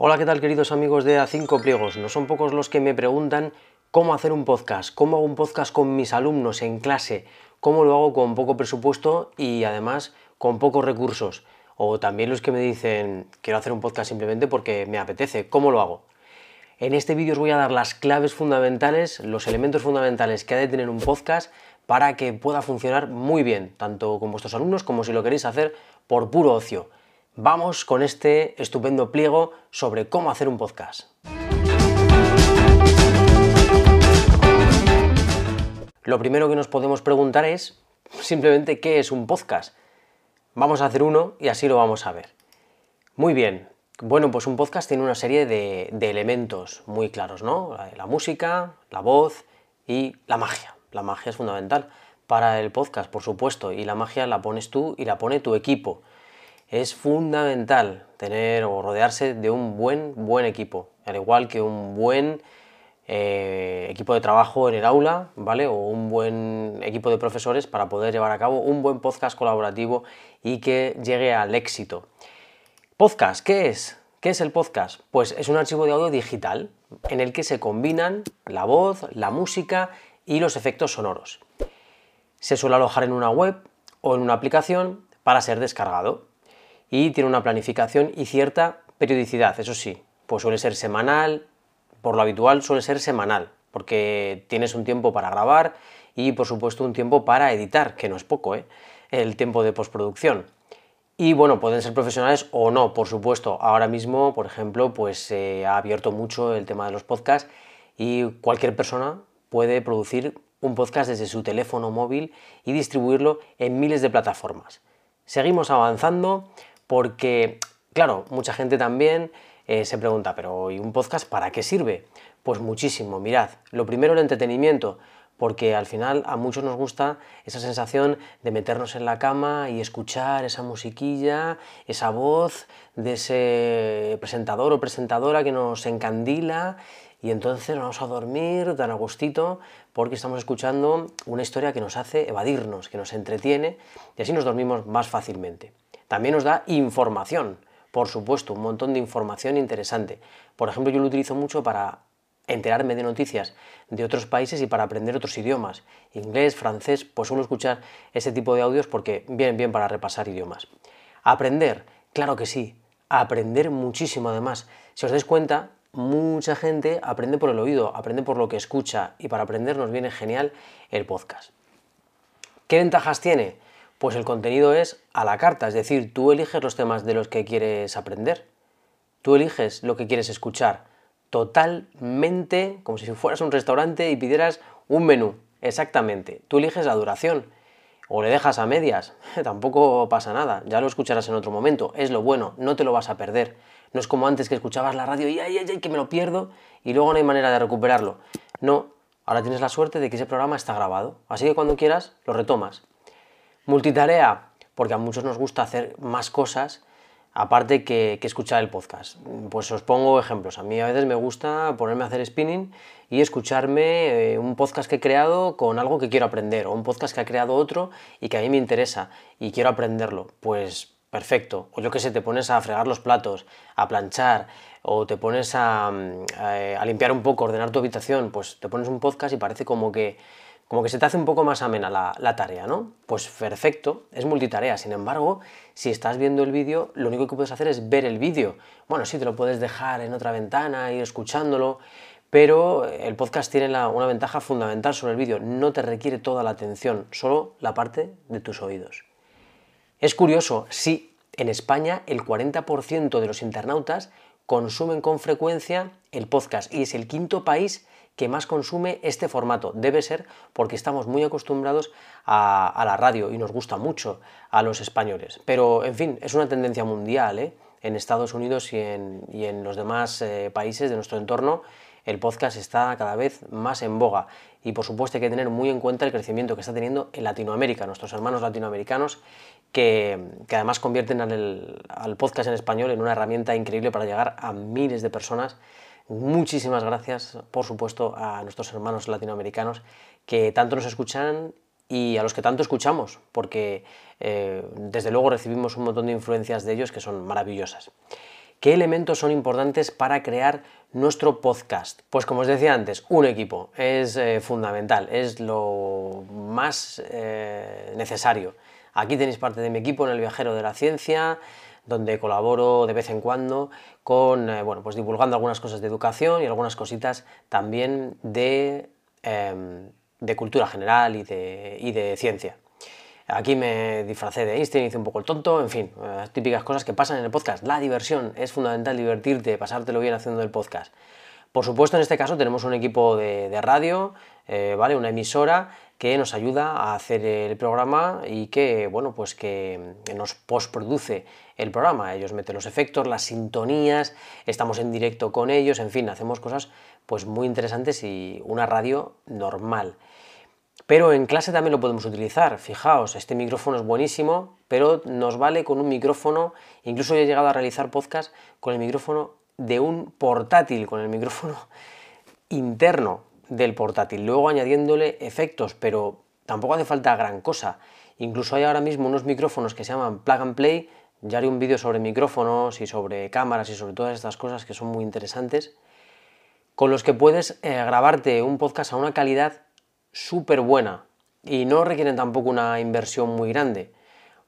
Hola, ¿qué tal queridos amigos de A5 Pliegos? No son pocos los que me preguntan cómo hacer un podcast, cómo hago un podcast con mis alumnos en clase, cómo lo hago con poco presupuesto y además con pocos recursos. O también los que me dicen quiero hacer un podcast simplemente porque me apetece, ¿cómo lo hago? En este vídeo os voy a dar las claves fundamentales, los elementos fundamentales que ha de tener un podcast para que pueda funcionar muy bien, tanto con vuestros alumnos como si lo queréis hacer por puro ocio. Vamos con este estupendo pliego sobre cómo hacer un podcast. Lo primero que nos podemos preguntar es simplemente qué es un podcast. Vamos a hacer uno y así lo vamos a ver. Muy bien. Bueno, pues un podcast tiene una serie de, elementos muy claros, ¿no? La música, la voz y la magia. La magia es fundamental para el podcast, por supuesto, y la magia la pones tú y la pone tu equipo es fundamental tener o rodearse de un buen, buen equipo, al igual que un buen eh, equipo de trabajo en el aula, ¿vale? O un buen equipo de profesores para poder llevar a cabo un buen podcast colaborativo y que llegue al éxito. Podcast, ¿qué es? ¿Qué es el podcast? Pues es un archivo de audio digital en el que se combinan la voz, la música y los efectos sonoros. Se suele alojar en una web o en una aplicación para ser descargado y tiene una planificación y cierta periodicidad, eso sí, pues suele ser semanal, por lo habitual suele ser semanal, porque tienes un tiempo para grabar y por supuesto un tiempo para editar, que no es poco, ¿eh? el tiempo de postproducción. Y bueno, pueden ser profesionales o no, por supuesto. Ahora mismo, por ejemplo, pues se ha abierto mucho el tema de los podcasts y cualquier persona puede producir un podcast desde su teléfono móvil y distribuirlo en miles de plataformas. Seguimos avanzando, porque, claro, mucha gente también eh, se pregunta, pero ¿y un podcast para qué sirve? Pues muchísimo, mirad, lo primero el entretenimiento, porque al final a muchos nos gusta esa sensación de meternos en la cama y escuchar esa musiquilla, esa voz de ese presentador o presentadora que nos encandila y entonces nos vamos a dormir tan a gustito porque estamos escuchando una historia que nos hace evadirnos, que nos entretiene y así nos dormimos más fácilmente. También nos da información, por supuesto, un montón de información interesante. Por ejemplo, yo lo utilizo mucho para enterarme de noticias de otros países y para aprender otros idiomas. Inglés, francés, pues suelo escuchar ese tipo de audios porque vienen bien para repasar idiomas. Aprender, claro que sí, aprender muchísimo además. Si os dais cuenta, mucha gente aprende por el oído, aprende por lo que escucha y para aprender nos viene genial el podcast. ¿Qué ventajas tiene? Pues el contenido es a la carta, es decir, tú eliges los temas de los que quieres aprender, tú eliges lo que quieres escuchar, totalmente como si fueras un restaurante y pidieras un menú, exactamente, tú eliges la duración. O le dejas a medias, tampoco pasa nada, ya lo escucharás en otro momento, es lo bueno, no te lo vas a perder. No es como antes que escuchabas la radio y ay, ay, ay, que me lo pierdo y luego no hay manera de recuperarlo. No, ahora tienes la suerte de que ese programa está grabado, así que cuando quieras lo retomas. Multitarea, porque a muchos nos gusta hacer más cosas aparte que, escuchar el podcast. Pues os pongo ejemplos. A mí a veces me gusta ponerme a hacer spinning y escucharme eh, un podcast que he creado con algo que quiero aprender o un podcast que ha creado otro y que a mí me interesa y quiero aprenderlo. Pues perfecto. O yo que sé, te pones a fregar los platos, a planchar o te pones a, a limpiar un poco, ordenar tu habitación, pues te pones un podcast y parece como que como que se te hace un poco más amena la, tarea, ¿no? Pues perfecto, es multitarea. Sin embargo, si estás viendo el vídeo, lo único que puedes hacer es ver el vídeo. Bueno, sí, te lo puedes dejar en otra ventana, ir escuchándolo, pero el podcast tiene una ventaja fundamental sobre el vídeo. No te requiere toda la atención, solo la parte de tus oídos. Es curioso, sí, en España el 40% de los internautas consumen con frecuencia el podcast y es el quinto país que más consume este formato. Debe ser porque estamos muy acostumbrados a, la radio y nos gusta mucho a los españoles. Pero, en fin, es una tendencia mundial. ¿eh? En Estados Unidos y en, los demás eh, países de nuestro entorno, el podcast está cada vez más en boga. Y por supuesto hay que tener muy en cuenta el crecimiento que está teniendo en Latinoamérica, nuestros hermanos latinoamericanos, que, además convierten al podcast en español en una herramienta increíble para llegar a miles de personas Muchísimas gracias, por supuesto, a nuestros hermanos latinoamericanos que tanto nos escuchan y a los que tanto escuchamos, porque eh, desde luego recibimos un montón de influencias de ellos que son maravillosas. ¿Qué elementos son importantes para crear nuestro podcast? Pues como os decía antes, un equipo es eh, fundamental, es lo más eh, necesario. Aquí tenéis parte de mi equipo en el Viajero de la Ciencia, donde colaboro de vez en cuando con, eh, bueno, pues divulgando algunas cosas de educación y algunas cositas también de, em, de cultura general y de, y de ciencia. Aquí me disfracé de Einstein, hice un poco el tonto, en fin, las típicas cosas que pasan en el podcast. La diversión, es fundamental divertirte, pasártelo bien haciendo el podcast. Por supuesto, en este caso tenemos un equipo de, radio, eh, ¿vale? Una emisora que nos ayuda a hacer el programa y que, bueno, pues que nos postproduce el programa. Ellos meten los efectos, las sintonías, estamos en directo con ellos, en fin, hacemos cosas pues muy interesantes y una radio normal. Pero en clase también lo podemos utilizar. Fijaos, este micrófono es buenísimo, pero nos vale con un micrófono. Incluso he llegado a realizar podcast con el micrófono de un portátil, con el micrófono interno del portátil. Luego añadiéndole efectos, pero tampoco hace falta gran cosa. Incluso hay ahora mismo unos micrófonos que se llaman plug and play. Ya haré un vídeo sobre micrófonos y sobre cámaras y sobre todas estas cosas que son muy interesantes. Con los que puedes eh, grabarte un podcast a una calidad súper buena y no requieren tampoco una inversión muy grande.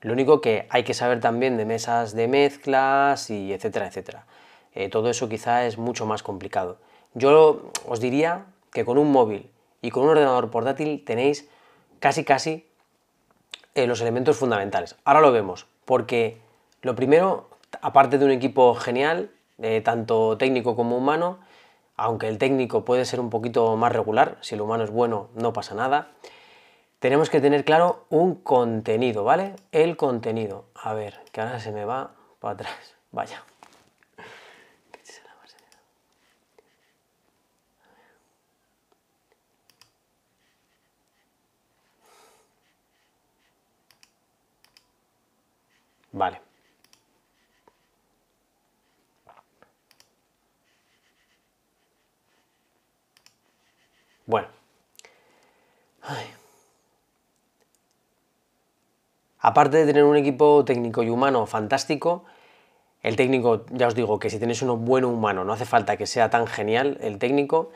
Lo único que hay que saber también de mesas de mezclas y etcétera, etcétera. Eh, todo eso quizá es mucho más complicado. Yo os diría que con un móvil y con un ordenador portátil tenéis casi casi eh, los elementos fundamentales. Ahora lo vemos, porque lo primero, aparte de un equipo genial, eh, tanto técnico como humano, aunque el técnico puede ser un poquito más regular, si el humano es bueno no pasa nada, tenemos que tener claro un contenido, ¿vale? El contenido. A ver, que ahora se me va para atrás. Vaya. Vale. Bueno. Aparte de tener un equipo técnico y humano fantástico, el técnico, ya os digo que si tenéis uno bueno humano, no hace falta que sea tan genial el técnico,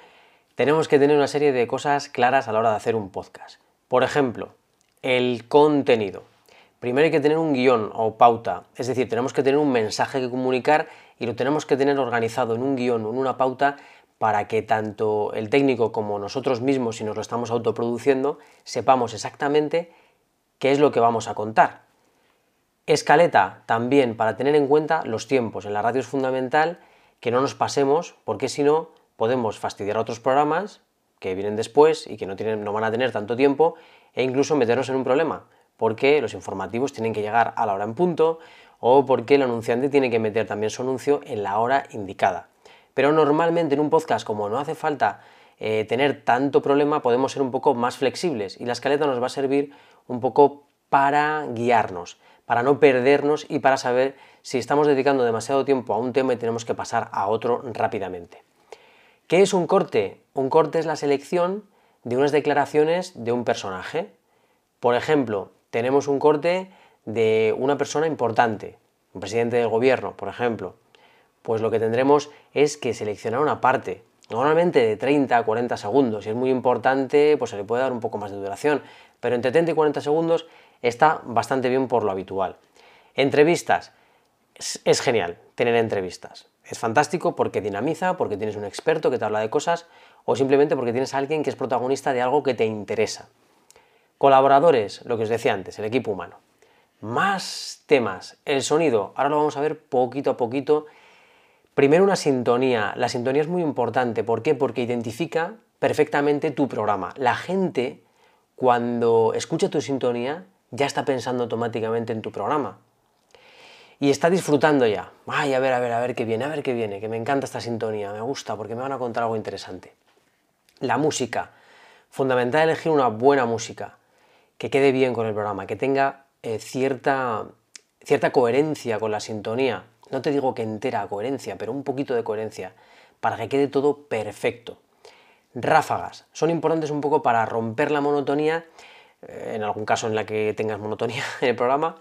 tenemos que tener una serie de cosas claras a la hora de hacer un podcast. Por ejemplo, el contenido. Primero hay que tener un guion o pauta, es decir, tenemos que tener un mensaje que comunicar y lo tenemos que tener organizado en un guion o en una pauta para que tanto el técnico como nosotros mismos, si nos lo estamos autoproduciendo, sepamos exactamente qué es lo que vamos a contar. Escaleta también para tener en cuenta los tiempos. En la radio es fundamental que no nos pasemos, porque si no podemos fastidiar a otros programas que vienen después y que no, tienen, no van a tener tanto tiempo e incluso meternos en un problema, porque los informativos tienen que llegar a la hora en punto o porque el anunciante tiene que meter también su anuncio en la hora indicada. Pero normalmente en un podcast, como no hace falta eh, tener tanto problema, podemos ser un poco más flexibles y la escaleta nos va a servir un poco para guiarnos, para no perdernos y para saber si estamos dedicando demasiado tiempo a un tema y tenemos que pasar a otro rápidamente. ¿Qué es un corte? Un corte es la selección de unas declaraciones de un personaje. Por ejemplo, tenemos un corte de una persona importante, un presidente del gobierno, por ejemplo, pues lo que tendremos es que seleccionar una parte, normalmente de 30 a 40 segundos. Si es muy importante, pues se le puede dar un poco más de duración, pero entre 30 y 40 segundos está bastante bien por lo habitual. Entrevistas. Es, genial tener entrevistas. Es fantástico porque dinamiza, porque tienes un experto que te habla de cosas o simplemente porque tienes a alguien que es protagonista de algo que te interesa. Colaboradores, lo que os decía antes, el equipo humano. Más temas. El sonido, ahora lo vamos a ver poquito a poquito Primero una sintonía. La sintonía es muy importante. ¿Por qué? Porque identifica perfectamente tu programa. La gente, cuando escucha tu sintonía, ya está pensando automáticamente en tu programa. Y está disfrutando ya. Ay, a ver, a ver, a ver qué viene, a ver qué viene, que me encanta esta sintonía, me gusta porque me van a contar algo interesante. La música. Fundamental elegir una buena música, que quede bien con el programa, que tenga eh, cierta, cierta coherencia con la sintonía no te digo que entera coherencia, pero un poquito de coherencia, para que quede todo perfecto. Ráfagas son importantes un poco para romper la monotonía, eh, en algún caso en la que tengas monotonía en el programa,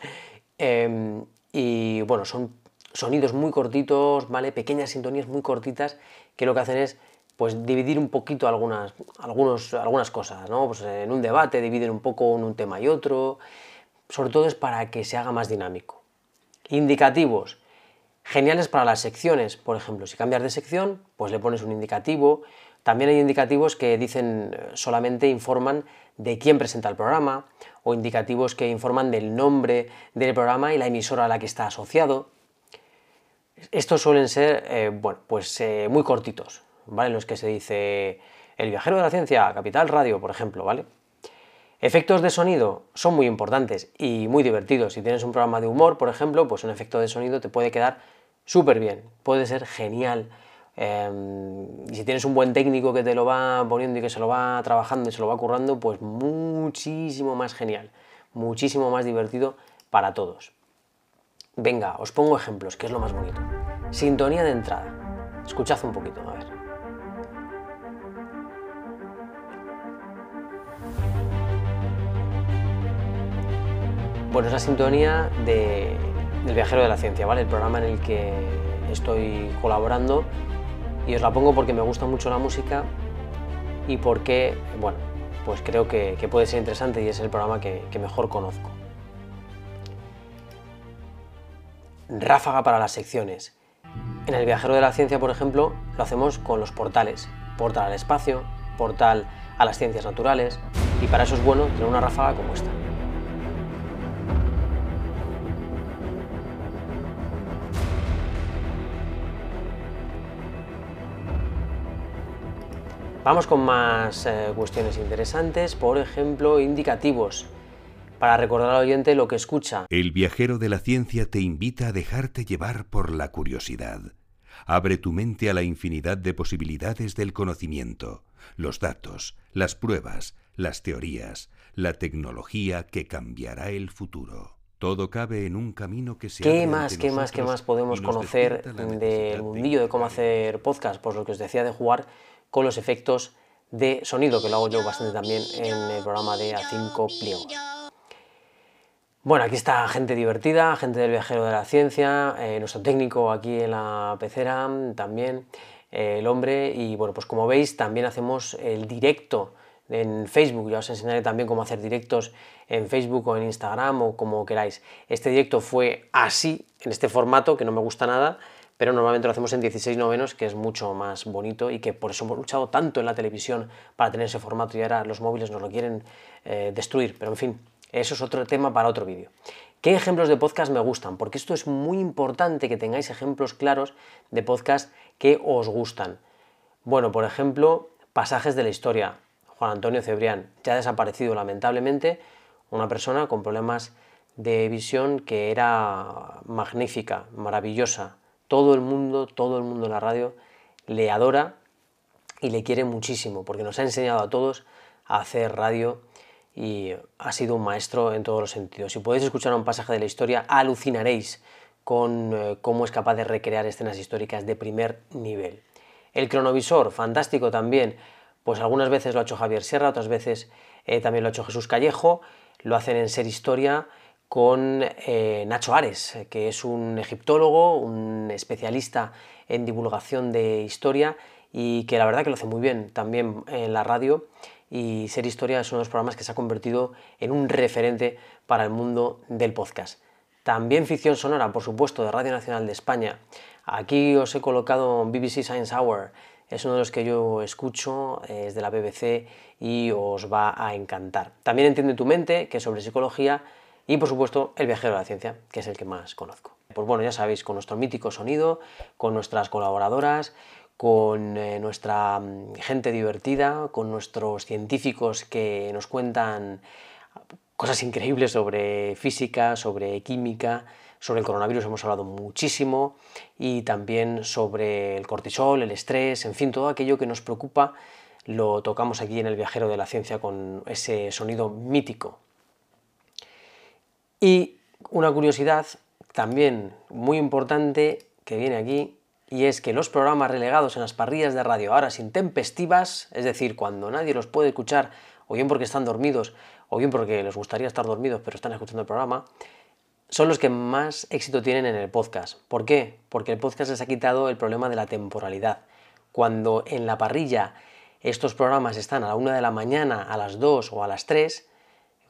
em, y bueno, son sonidos muy cortitos, ¿vale? Pequeñas sintonías muy cortitas que lo que hacen es pues dividir un poquito algunas, algunos, algunas cosas, ¿no? Pues en un debate dividen un poco en un tema y otro, sobre todo es para que se haga más dinámico. Indicativos, geniales para las secciones, por ejemplo, si cambias de sección, pues le pones un indicativo. También hay indicativos que dicen eh, solamente informan de quién presenta el programa o indicativos que informan del nombre del programa y la emisora a la que está asociado. Estos suelen ser, eh, bueno, pues eh, muy cortitos, ¿vale? Los que se dice el viajero de la ciencia, Capital Radio, por ejemplo, ¿vale? Efectos de sonido son muy importantes y muy divertidos. Si tienes un programa de humor, por ejemplo, pues un efecto de sonido te puede quedar súper bien, puede ser genial. Em, y si tienes un buen técnico que te lo va poniendo y que se lo va trabajando y se lo va currando, pues muchísimo más genial, muchísimo más divertido para todos. Venga, os pongo ejemplos, que es lo más bonito. Sintonía de entrada. Escuchad un poquito, a ver. Bueno, es la sintonía del Viajero de la Ciencia, ¿vale? El programa en el que estoy colaborando y os la pongo porque me gusta mucho la música y porque, bueno, pues creo que, puede ser interesante y es el programa que mejor conozco. Ráfaga para las secciones. En el Viajero de la Ciencia, por ejemplo, lo hacemos con los portales. Portal al espacio, portal a las ciencias naturales, y para eso es bueno tener una ráfaga como esta. Vamos con más eh, cuestiones interesantes, por ejemplo, indicativos, para recordar al oyente lo que escucha. El viajero de la ciencia te invita a dejarte llevar por la curiosidad. Abre tu mente a la infinidad de posibilidades del conocimiento, los datos, las pruebas, las teorías, la tecnología que cambiará el futuro. Todo cabe en un camino que se ¿Qué más, qué más, qué más podemos conocer del mundillo de cómo hacer podcast? Pues lo que os decía de jugar con los efectos de sonido, que lo hago yo bastante también en el programa de A5 Pliegos. Bueno, aquí está gente divertida, gente del viajero de la ciencia, eh, nuestro técnico aquí en la pecera también, eh, el hombre, y bueno, pues como veis también hacemos el directo en Facebook, ya os enseñaré también cómo hacer directos en Facebook o en Instagram o como queráis. Este directo fue así, en este formato, que no me gusta nada, pero normalmente lo hacemos en 16 novenos, que es mucho más bonito y que por eso hemos luchado tanto en la televisión para tener ese formato y ahora los móviles nos lo quieren eh, destruir. Pero en fin, eso es otro tema para otro vídeo. ¿Qué ejemplos de podcast me gustan? Porque esto es muy importante que tengáis ejemplos claros de podcast que os gustan. Bueno, por ejemplo, pasajes de la historia. Juan Antonio Cebrián, ya ha desaparecido lamentablemente, una persona con problemas de visión que era magnífica, maravillosa, todo el mundo, todo el mundo en la radio le adora y le quiere muchísimo, porque nos ha enseñado a todos a hacer radio y ha sido un maestro en todos los sentidos. Si podéis escuchar un pasaje de la historia, alucinaréis con eh, cómo es capaz de recrear escenas históricas de primer nivel. El cronovisor, fantástico también, pues algunas veces lo ha hecho Javier Sierra, otras veces eh, también lo ha hecho Jesús Callejo, lo hacen en Ser Historia con eh, Nacho Ares, que es un egiptólogo, un especialista en divulgación de historia y que la verdad que lo hace muy bien también en la radio y Ser Historia es uno de los programas que se ha convertido en un referente para el mundo del podcast. También ficción sonora, por supuesto, de Radio Nacional de España. Aquí os he colocado BBC Science Hour, es uno de los que yo escucho, es de la BBC y os va a encantar. También Entiende tu mente, que es sobre psicología, y por supuesto, El viajero de la ciencia, que es el que más conozco. Pues bueno, ya sabéis, con nuestro mítico sonido, con nuestras colaboradoras, con eh, nuestra mm, gente divertida, con nuestros científicos que nos cuentan cosas increíbles sobre física, sobre química, sobre el coronavirus hemos hablado muchísimo y también sobre el cortisol, el estrés, en fin, todo aquello que nos preocupa lo tocamos aquí en el viajero de la ciencia con ese sonido mítico y una curiosidad también muy importante que viene aquí, y es que los programas relegados en las parrillas de radio ahora sin tempestivas, es decir, cuando nadie los puede escuchar, o bien porque están dormidos, o bien porque les gustaría estar dormidos pero están escuchando el programa, son los que más éxito tienen en el podcast. ¿Por qué? Porque el podcast les ha quitado el problema de la temporalidad. Cuando en la parrilla estos programas están a la 1 de la mañana, a las 2 o a las 3,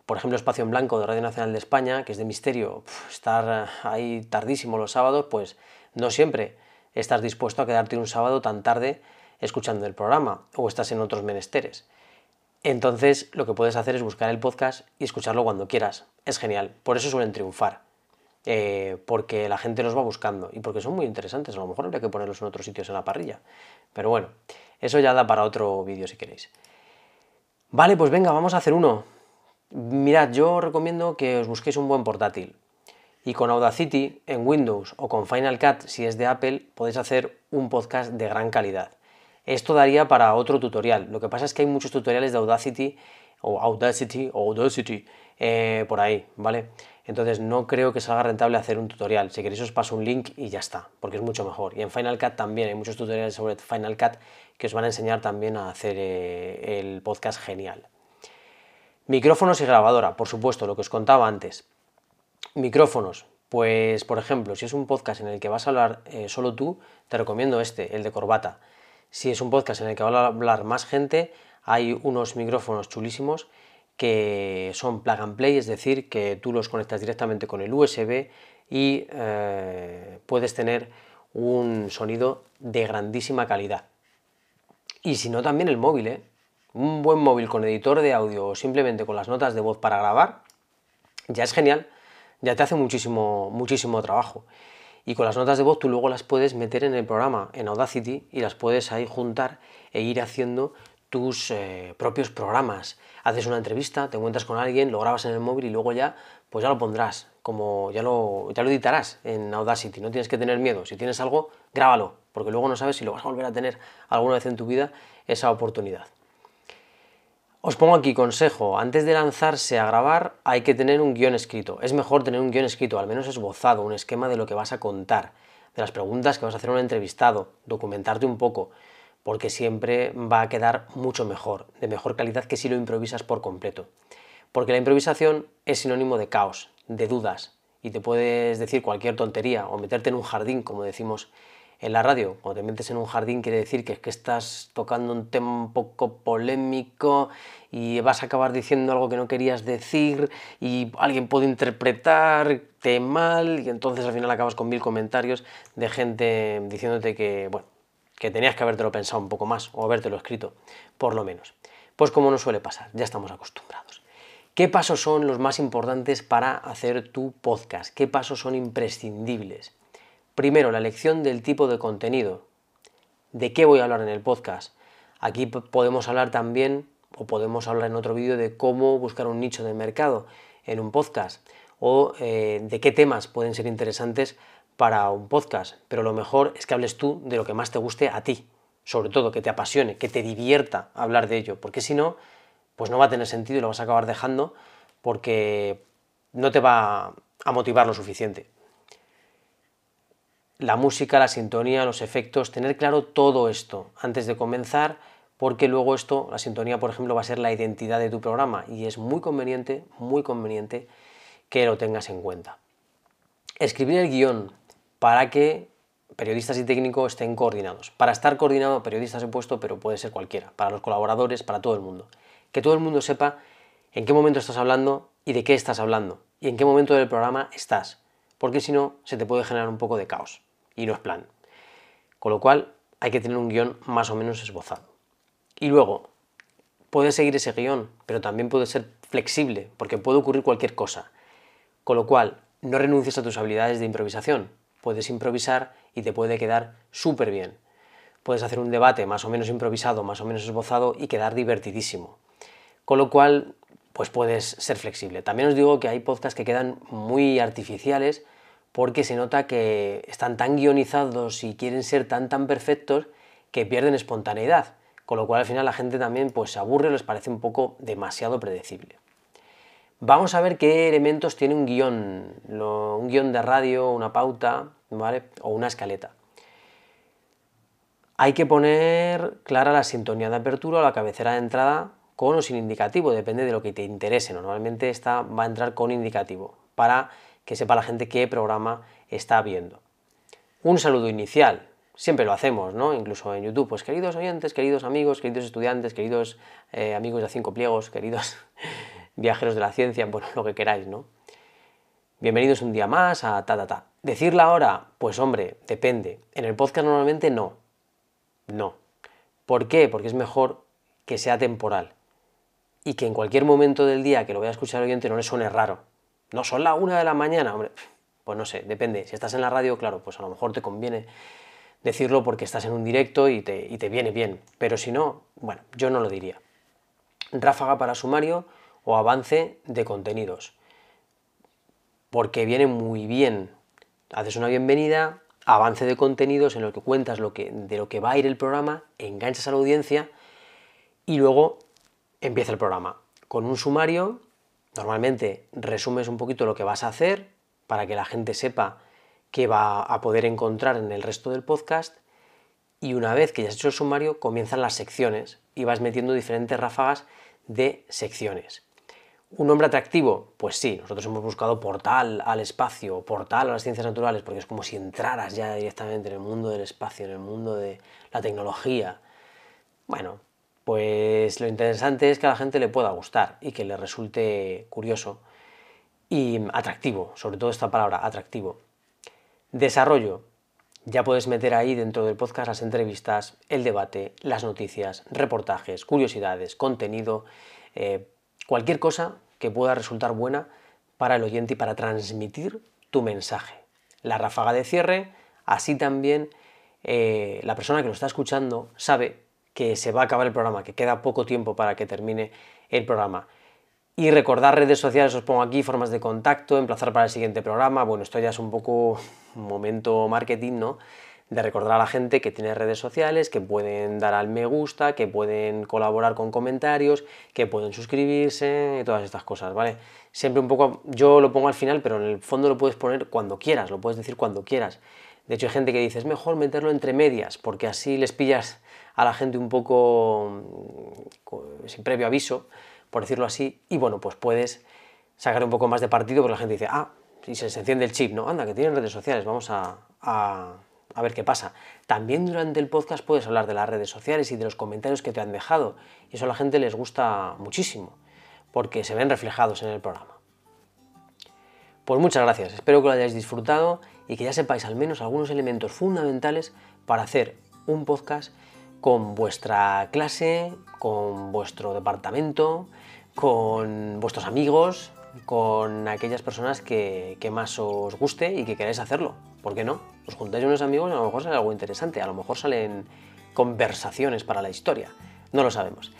por ejemplo, Espacio en Blanco de Radio Nacional de España, que es de misterio, estar ahí tardísimo los sábados, pues no siempre estás dispuesto a quedarte un sábado tan tarde escuchando el programa o estás en otros menesteres. Entonces, lo que puedes hacer es buscar el podcast y escucharlo cuando quieras. Es genial. Por eso suelen triunfar. Eh, porque la gente los va buscando y porque son muy interesantes. A lo mejor habría que ponerlos en otros sitios en la parrilla. Pero bueno, eso ya da para otro vídeo si queréis. Vale, pues venga, vamos a hacer uno. Mirad, yo recomiendo que os busquéis un buen portátil. Y con Audacity en Windows o con Final Cut si es de Apple podéis hacer un podcast de gran calidad. Esto daría para otro tutorial. Lo que pasa es que hay muchos tutoriales de Audacity o Audacity o Audacity eh, por ahí, ¿vale? Entonces no creo que salga rentable hacer un tutorial. Si queréis os paso un link y ya está, porque es mucho mejor. Y en Final Cut también hay muchos tutoriales sobre Final Cut que os van a enseñar también a hacer eh, el podcast genial. Micrófonos y grabadora, por supuesto, lo que os contaba antes. Micrófonos, pues por ejemplo, si es un podcast en el que vas a hablar eh, solo tú, te recomiendo este, el de corbata. Si es un podcast en el que va a hablar más gente, hay unos micrófonos chulísimos que son plug and play, es decir, que tú los conectas directamente con el USB y eh, puedes tener un sonido de grandísima calidad. Y si no, también el móvil, ¿eh? Un buen móvil con editor de audio o simplemente con las notas de voz para grabar, ya es genial, ya te hace muchísimo, muchísimo trabajo. Y con las notas de voz tú luego las puedes meter en el programa, en Audacity, y las puedes ahí juntar e ir haciendo tus eh, propios programas. Haces una entrevista, te encuentras con alguien, lo grabas en el móvil y luego ya, pues ya lo pondrás, como ya lo, ya lo editarás en Audacity. No tienes que tener miedo. Si tienes algo, grábalo, porque luego no sabes si lo vas a volver a tener alguna vez en tu vida esa oportunidad. Os pongo aquí consejo, antes de lanzarse a grabar hay que tener un guion escrito. Es mejor tener un guion escrito, al menos esbozado, un esquema de lo que vas a contar, de las preguntas que vas a hacer a un entrevistado, documentarte un poco, porque siempre va a quedar mucho mejor, de mejor calidad que si lo improvisas por completo. Porque la improvisación es sinónimo de caos, de dudas, y te puedes decir cualquier tontería o meterte en un jardín, como decimos en la radio, cuando te metes en un jardín quiere decir que es que estás tocando un tema un poco polémico y vas a acabar diciendo algo que no querías decir y alguien puede interpretarte mal y entonces al final acabas con mil comentarios de gente diciéndote que, bueno, que tenías que habértelo pensado un poco más o habértelo escrito, por lo menos. Pues como no suele pasar, ya estamos acostumbrados. ¿Qué pasos son los más importantes para hacer tu podcast? ¿Qué pasos son imprescindibles? Primero, la elección del tipo de contenido. ¿De qué voy a hablar en el podcast? Aquí podemos hablar también, o podemos hablar en otro vídeo, de cómo buscar un nicho de mercado en un podcast, o eh, de qué temas pueden ser interesantes para un podcast. Pero lo mejor es que hables tú de lo que más te guste a ti, sobre todo que te apasione, que te divierta hablar de ello, porque si no, pues no va a tener sentido y lo vas a acabar dejando porque no te va a motivar lo suficiente la música, la sintonía, los efectos, tener claro todo esto antes de comenzar, porque luego esto, la sintonía, por ejemplo, va a ser la identidad de tu programa y es muy conveniente, muy conveniente que lo tengas en cuenta. Escribir el guion para que periodistas y técnicos estén coordinados. Para estar coordinado, periodistas he puesto, pero puede ser cualquiera, para los colaboradores, para todo el mundo. Que todo el mundo sepa en qué momento estás hablando y de qué estás hablando y en qué momento del programa estás, porque si no, se te puede generar un poco de caos y no es plan. Con lo cual hay que tener un guion más o menos esbozado. Y luego, puedes seguir ese guion, pero también puede ser flexible, porque puede ocurrir cualquier cosa. Con lo cual, no renuncies a tus habilidades de improvisación. Puedes improvisar y te puede quedar súper bien. Puedes hacer un debate más o menos improvisado, más o menos esbozado y quedar divertidísimo. Con lo cual, pues puedes ser flexible. También os digo que hay podcasts que quedan muy artificiales porque se nota que están tan guionizados y quieren ser tan tan perfectos que pierden espontaneidad, con lo cual al final la gente también pues se aburre, les parece un poco demasiado predecible. Vamos a ver qué elementos tiene un guion, un guion de radio, una pauta, ¿vale? O una escaleta. Hay que poner clara la sintonía de apertura o la cabecera de entrada con o sin indicativo, depende de lo que te interese. Normalmente esta va a entrar con indicativo para que sepa la gente qué programa está viendo. Un saludo inicial, siempre lo hacemos, ¿no? Incluso en YouTube, pues queridos oyentes, queridos amigos, queridos estudiantes, queridos eh, amigos de cinco pliegos, queridos viajeros de la ciencia, bueno, lo que queráis, ¿no? Bienvenidos un día más a ta ta ta. ¿Decirla ahora? Pues hombre, depende. En el podcast normalmente no. No. ¿Por qué? Porque es mejor que sea temporal. Y que en cualquier momento del día que lo vaya a escuchar el oyente no le suene raro. No son la una de la mañana, hombre. Pues no sé, depende. Si estás en la radio, claro, pues a lo mejor te conviene decirlo porque estás en un directo y te, y te viene bien. Pero si no, bueno, yo no lo diría. Ráfaga para sumario o avance de contenidos. Porque viene muy bien. Haces una bienvenida, avance de contenidos en lo que cuentas lo que, de lo que va a ir el programa, enganchas a la audiencia y luego empieza el programa. Con un sumario, normalmente resumes un poquito lo que vas a hacer para que la gente sepa qué va a poder encontrar en el resto del podcast y una vez que ya has hecho el sumario comienzan las secciones y vas metiendo diferentes ráfagas de secciones. ¿Un nombre atractivo? Pues sí, nosotros hemos buscado portal al espacio, portal a las ciencias naturales, porque es como si entraras ya directamente en el mundo del espacio, en el mundo de la tecnología. Bueno, pues lo interesante es que a la gente le pueda gustar y que le resulte curioso y atractivo, sobre todo esta palabra, atractivo. Desarrollo. Ya puedes meter ahí dentro del podcast las entrevistas, el debate, las noticias, reportajes, curiosidades, contenido, eh, cualquier cosa que pueda resultar buena para el oyente y para transmitir tu mensaje. La ráfaga de cierre, así también eh, la persona que lo está escuchando sabe que se va a acabar el programa, que queda poco tiempo para que termine el programa. Y recordar redes sociales, os pongo aquí, formas de contacto, emplazar para el siguiente programa. Bueno, esto ya es un poco un momento marketing, ¿no? de recordar a la gente que tiene redes sociales, que pueden dar al me gusta, que pueden colaborar con comentarios, que pueden suscribirse y todas estas cosas, ¿vale? Siempre un poco, yo lo pongo al final, pero en el fondo lo puedes poner cuando quieras, lo puedes decir cuando quieras. De hecho, hay gente que dice, es mejor meterlo entre medias, porque así les pillas a la gente un poco mm, sin previo aviso, por decirlo así, y bueno, pues puedes sacar un poco más de partido, porque la gente dice, ah, y se, enciende el chip, ¿no? Anda, que tienen redes sociales, vamos a a ver qué pasa. También durante el podcast puedes hablar de las redes sociales y de los comentarios que te han dejado. Y eso a la gente les gusta muchísimo, porque se ven reflejados en el programa. Pues muchas gracias, espero que lo hayáis disfrutado y que ya sepáis al menos algunos elementos fundamentales para hacer un podcast con vuestra clase, con vuestro departamento, con vuestros amigos, con aquellas personas que, que más os guste y que queráis hacerlo. ¿Por qué no? Os juntáis unos amigos y a lo mejor sale algo interesante, a lo mejor salen conversaciones para la historia. No lo sabemos.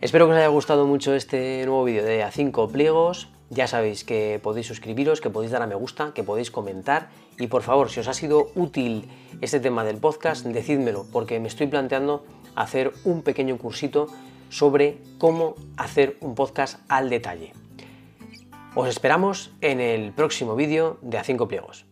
Espero que os haya gustado mucho este nuevo vídeo de A5 pliegos. Ya sabéis que podéis suscribiros, que podéis dar a me gusta, que podéis comentar. Y por favor, si os ha sido útil este tema del podcast, decídmelo, porque me estoy planteando hacer un pequeño cursito sobre cómo hacer un podcast al detalle. Os esperamos en el próximo vídeo de A5 pliegos.